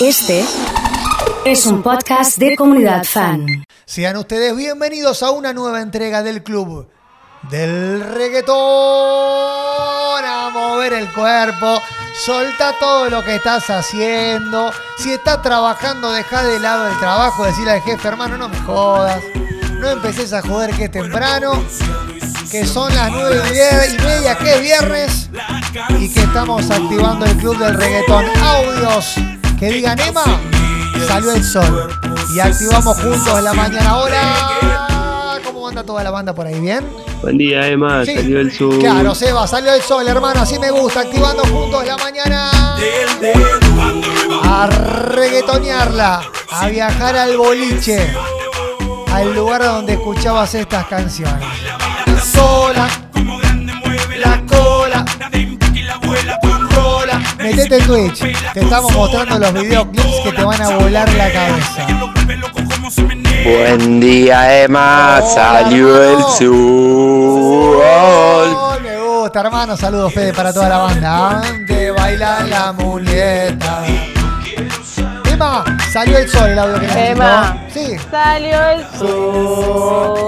Este es un podcast de comunidad fan. Sean ustedes bienvenidos a una nueva entrega del club del reggaetón. A mover el cuerpo. Solta todo lo que estás haciendo. Si estás trabajando, deja de lado el trabajo. Decirle al jefe, hermano, no me jodas. No empeces a joder que es temprano. Que son las nueve y media, que es viernes. Y que estamos activando el club del reggaetón. Audios que digan Emma. Salió el sol. Y activamos juntos en la mañana. Hola. ¿Cómo anda toda la banda por ahí? ¿Bien? Buen día, Emma. Sí. Salió el sur. Claro, Seba, salió el sol, hermano. Así me gusta. Activando juntos la mañana. A reggaetonearla. A viajar al boliche. Al lugar donde escuchabas estas canciones. Sola. Metete en Twitch. Te estamos mostrando los videoclips que te van a volar la cabeza. Buen día, Emma. Salió el sol. Oh, me gusta, hermano. Saludos, Fede, para toda la banda. De bailar la muleta. Emma, salió el sol el audio que. Emma. Sí, Salió el sol.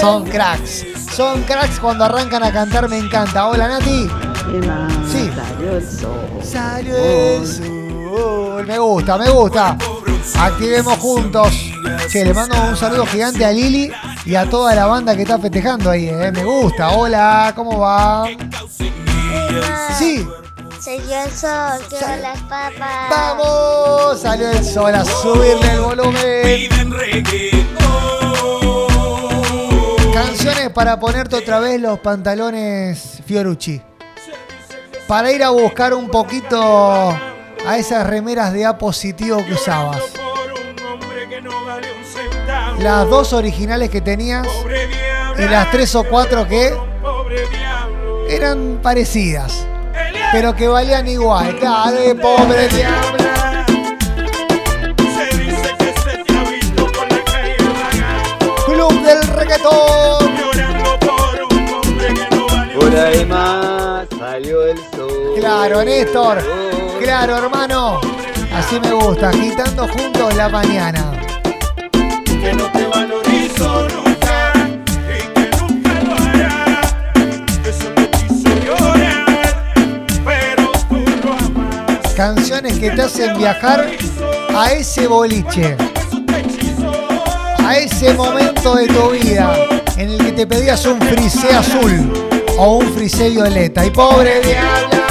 son cracks. Son cracks cuando arrancan a cantar, me encanta. Hola, Nati. Emma, Sí. Salió el sol. Salió el sol. Me gusta, me gusta. Activemos juntos. Che, le mando un saludo gigante a Lili y a toda la banda que está festejando ahí, eh. Me gusta. Hola, ¿cómo va? Sí, Salió el sol, quiero las papas. vamos. Salió el sol a subirle el volumen. Canciones para ponerte otra vez los pantalones Fiorucci. Para ir a buscar un poquito a esas remeras de A positivo que usabas. Las dos originales que tenías y las tres o cuatro que eran parecidas, pero que valían igual. De pobre diabla. Club del reggaetón. Claro, Néstor. Claro, hermano. Así me gusta, agitando juntos la mañana. que no te valorizo nunca y que nunca lo hará. Eso me hizo llorar, pero tú lo amas. Canciones que te hacen viajar a ese boliche, a ese momento de tu vida en el que te pedías un frisé azul o un frisé violeta. Y pobre diabla.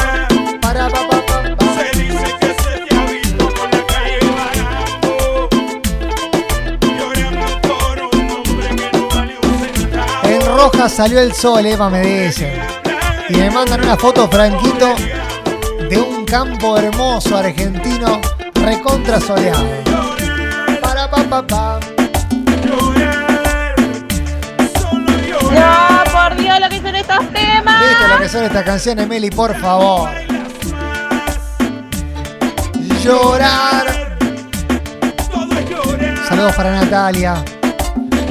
Salió el sol, Eva me dice. Y me mandan una foto, Franquito, de un campo hermoso argentino recontra soleado. Para, pa, pa, pa. No, por Dios, lo que son estos temas. ¿Viste lo que son estas canciones, Meli? Por favor. Llorar. Saludos para Natalia.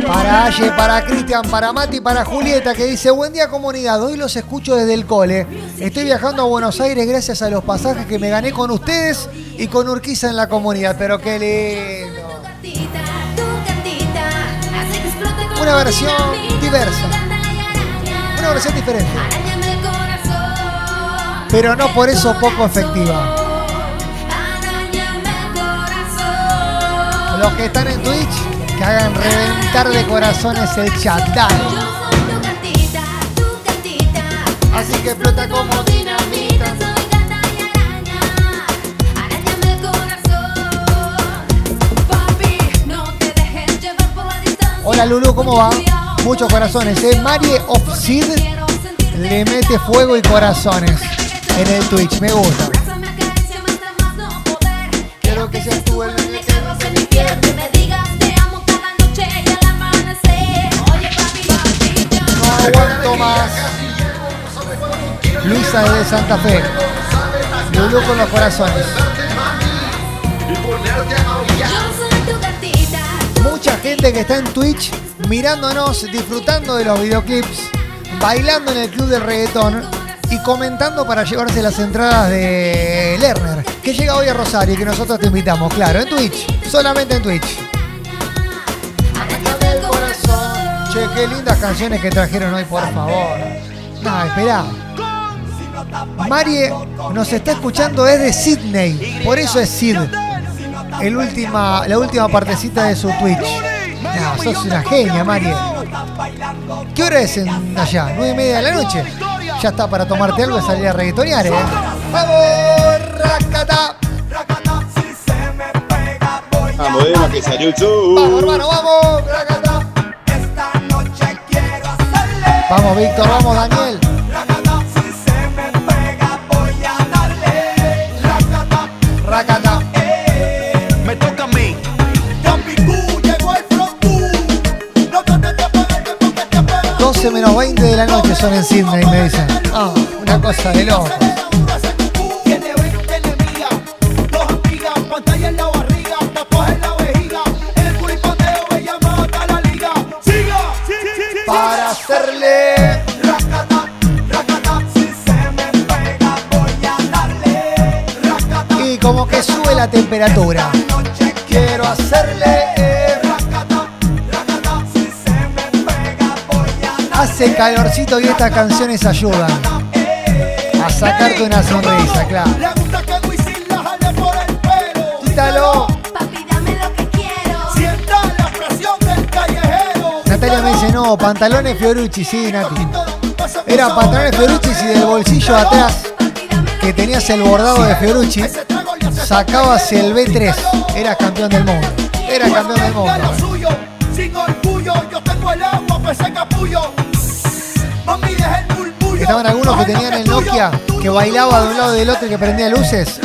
Para Aye, para Cristian, para Mati, para Julieta que dice, buen día comunidad, hoy los escucho desde el cole. Estoy viajando a Buenos Aires gracias a los pasajes que me gané con ustedes y con Urquiza en la comunidad. Pero qué lindo. Una versión diversa. Una versión diferente. Pero no por eso poco efectiva. Los que están en Twitch, que hagan reventar de corazones el chat. Dale. Así que explota como dinamita. Hola Lulu, ¿cómo va? Muchos corazones, ¿eh? Marie of Sid le mete fuego y corazones en el Twitch, me gusta. Aguanto más. Luisa de Santa Fe. Lulu con los corazones. Mucha gente que está en Twitch mirándonos, disfrutando de los videoclips, bailando en el club del reggaetón y comentando para llevarse las entradas de Lerner. que llega hoy a Rosario y que nosotros te invitamos, claro, en Twitch, solamente en Twitch. Che, qué lindas canciones que trajeron hoy, por favor. No, espera. Marie nos está escuchando desde Sydney, por eso es Sid. El última, la última partecita de su Twitch. No, sos una genia, Marie. ¿Qué hora es en allá? ¿Nueve y media de la noche? Ya está para tomarte algo y salir a reggaetonear, ¿eh? ¡Vamos! ¡Racata! Vamos, Emma, que salió el show. ¡Vamos, hermano, vamos! ¡Racata! Vamos, Víctor, vamos, Daniel. Racata. Me toca a mí. 12 menos 20 de la noche son en Sydney, me dicen. Ah, una cosa de loco. Hacerle. Y como que sube la temperatura. Quiero hacerle. Hace calorcito y estas canciones ayudan a sacarte una sonrisa, claro. Natalia me dice, no, pantalones Fiorucci, sí, Nati. Era pantalones Fiorucci y del bolsillo atrás, que tenías el bordado de Fiorucci, sacabas el B3. Eras campeón del mundo. Era campeón del mundo. Estaban algunos que tenían el Nokia que bailaba de un lado y del otro y que prendía luces.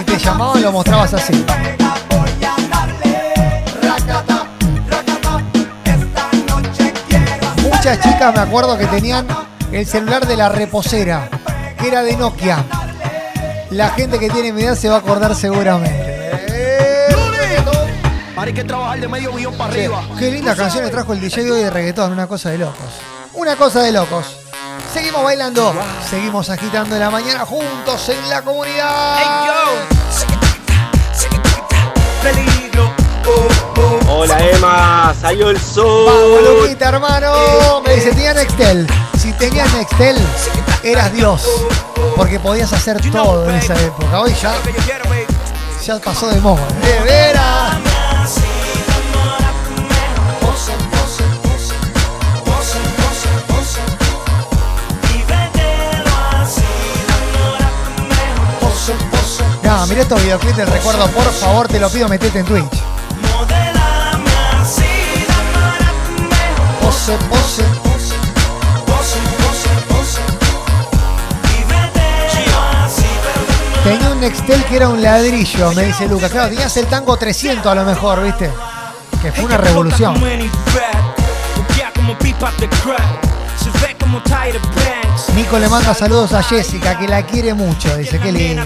Y te llamaban y lo mostrabas así. Muchas chicas me acuerdo que tenían el celular de la reposera, que era de Nokia. La gente que tiene mi edad se va a acordar seguramente. Hay que trabajar de medio millón para arriba. qué lindas canciones trajo el DJ hoy de reggaetón, una cosa de locos. Una cosa de locos. Seguimos bailando, seguimos agitando la mañana juntos en la comunidad. Peligro. Oh, oh. Hola, Salió el Vamos, sol. Luquita, hermano. Me dice, tenía Nextel. Si tenías Nextel, eras Dios. Porque podías hacer todo en esa época. Hoy ya, ya pasó de moda. De veras. No, mira estos videoclips del recuerdo, por favor, te lo pido, metete en Twitch. Tenía un Nextel que era un ladrillo, me dice Lucas. Claro, tenías el tango 300 a lo mejor, ¿viste? Que fue una revolución. Nico le manda saludos a Jessica, que la quiere mucho. Dice, qué lindo.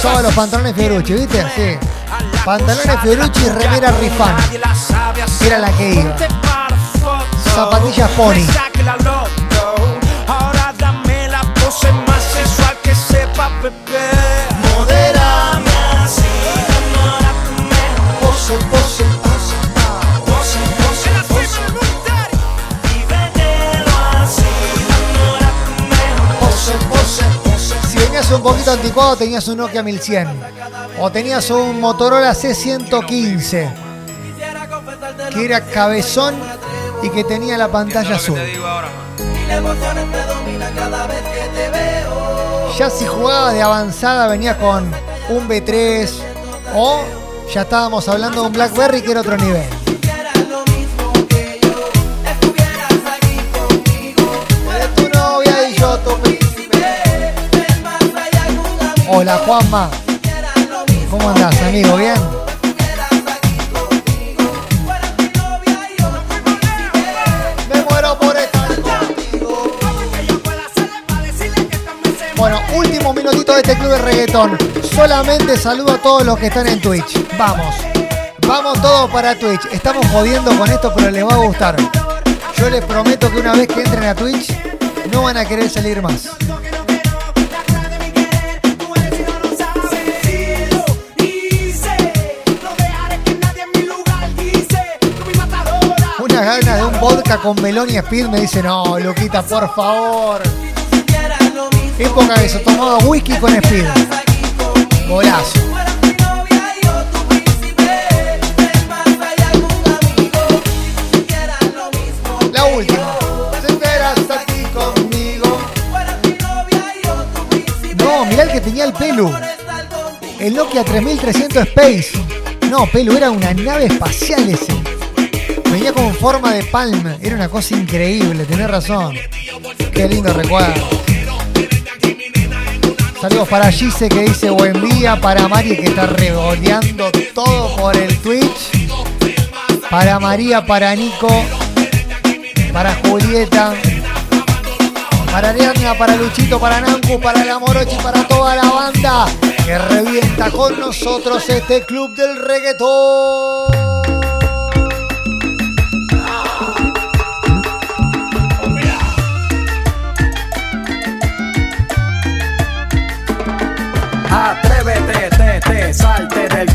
Usaba los pantalones Fiorucci, ¿viste? Sí. Pantalones Fiorucci y remera Rifan. Era la que iba. Zapatillas Pony. Venías un poquito anticuado, tenías un Nokia 1100. O tenías un Motorola C115. Que era cabezón y que tenía la pantalla azul. Ya si jugabas de avanzada venía con un B3 o ya estábamos hablando de un BlackBerry que era otro nivel. Hola Juanma. ¿Cómo andás, amigo? ¿Bien? Me muero por. Bueno, último minutito de este club de reggaetón. Solamente saludo a todos los que están en Twitch. Vamos. Vamos todos para Twitch. Estamos jodiendo con esto, pero les va a gustar. Yo les prometo que una vez que entren a Twitch, no van a querer salir más. De un vodka con melón y speed me dice, no, Luquita, por favor. Época que se tomaba whisky con speed. Golazo. La última. No, mirá el que tenía el pelu. El Nokia 3300 Space. No, pelu, era una nave espacial ese. Venía con forma de palma. Era una cosa increíble, tenés razón. Qué lindo recuerdo. Saludos para Gise que dice buen día. Para Mari que está revoleando todo por el Twitch. Para María, para Nico. Para Julieta. Para Ariadna, para Luchito, para Nanku, para la Morochi, para toda la banda que revienta con nosotros este club del reggaetón.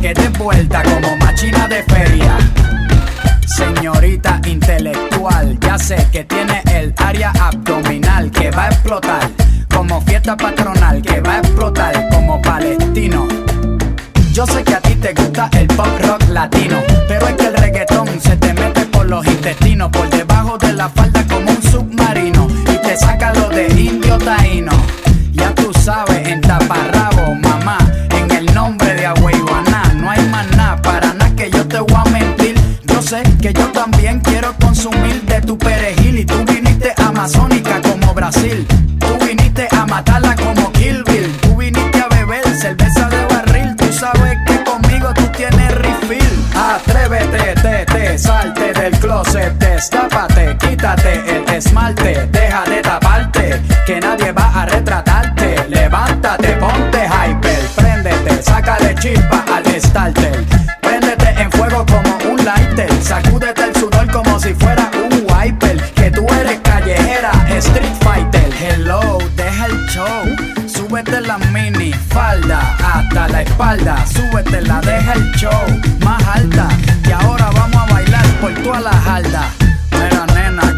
que te vuelta como machina de feria. Señorita intelectual, ya sé que tiene el área abdominal que va a explotar como fiesta patronal, que va a explotar como palestino. Yo sé que a ti te gusta el pop rock latino, pero es que el reggaetón se te mete por los intestinos, por debajo el esmalte, deja de taparte, que nadie va a retratarte. Levántate, ponte hyper, préndete, sácale chispa al starter. Préndete en fuego como un lighter, sacúdete el sudor como si fuera un wiper. Que tú eres callejera, street fighter. Hello, deja el show. Súbete la mini falda hasta la espalda.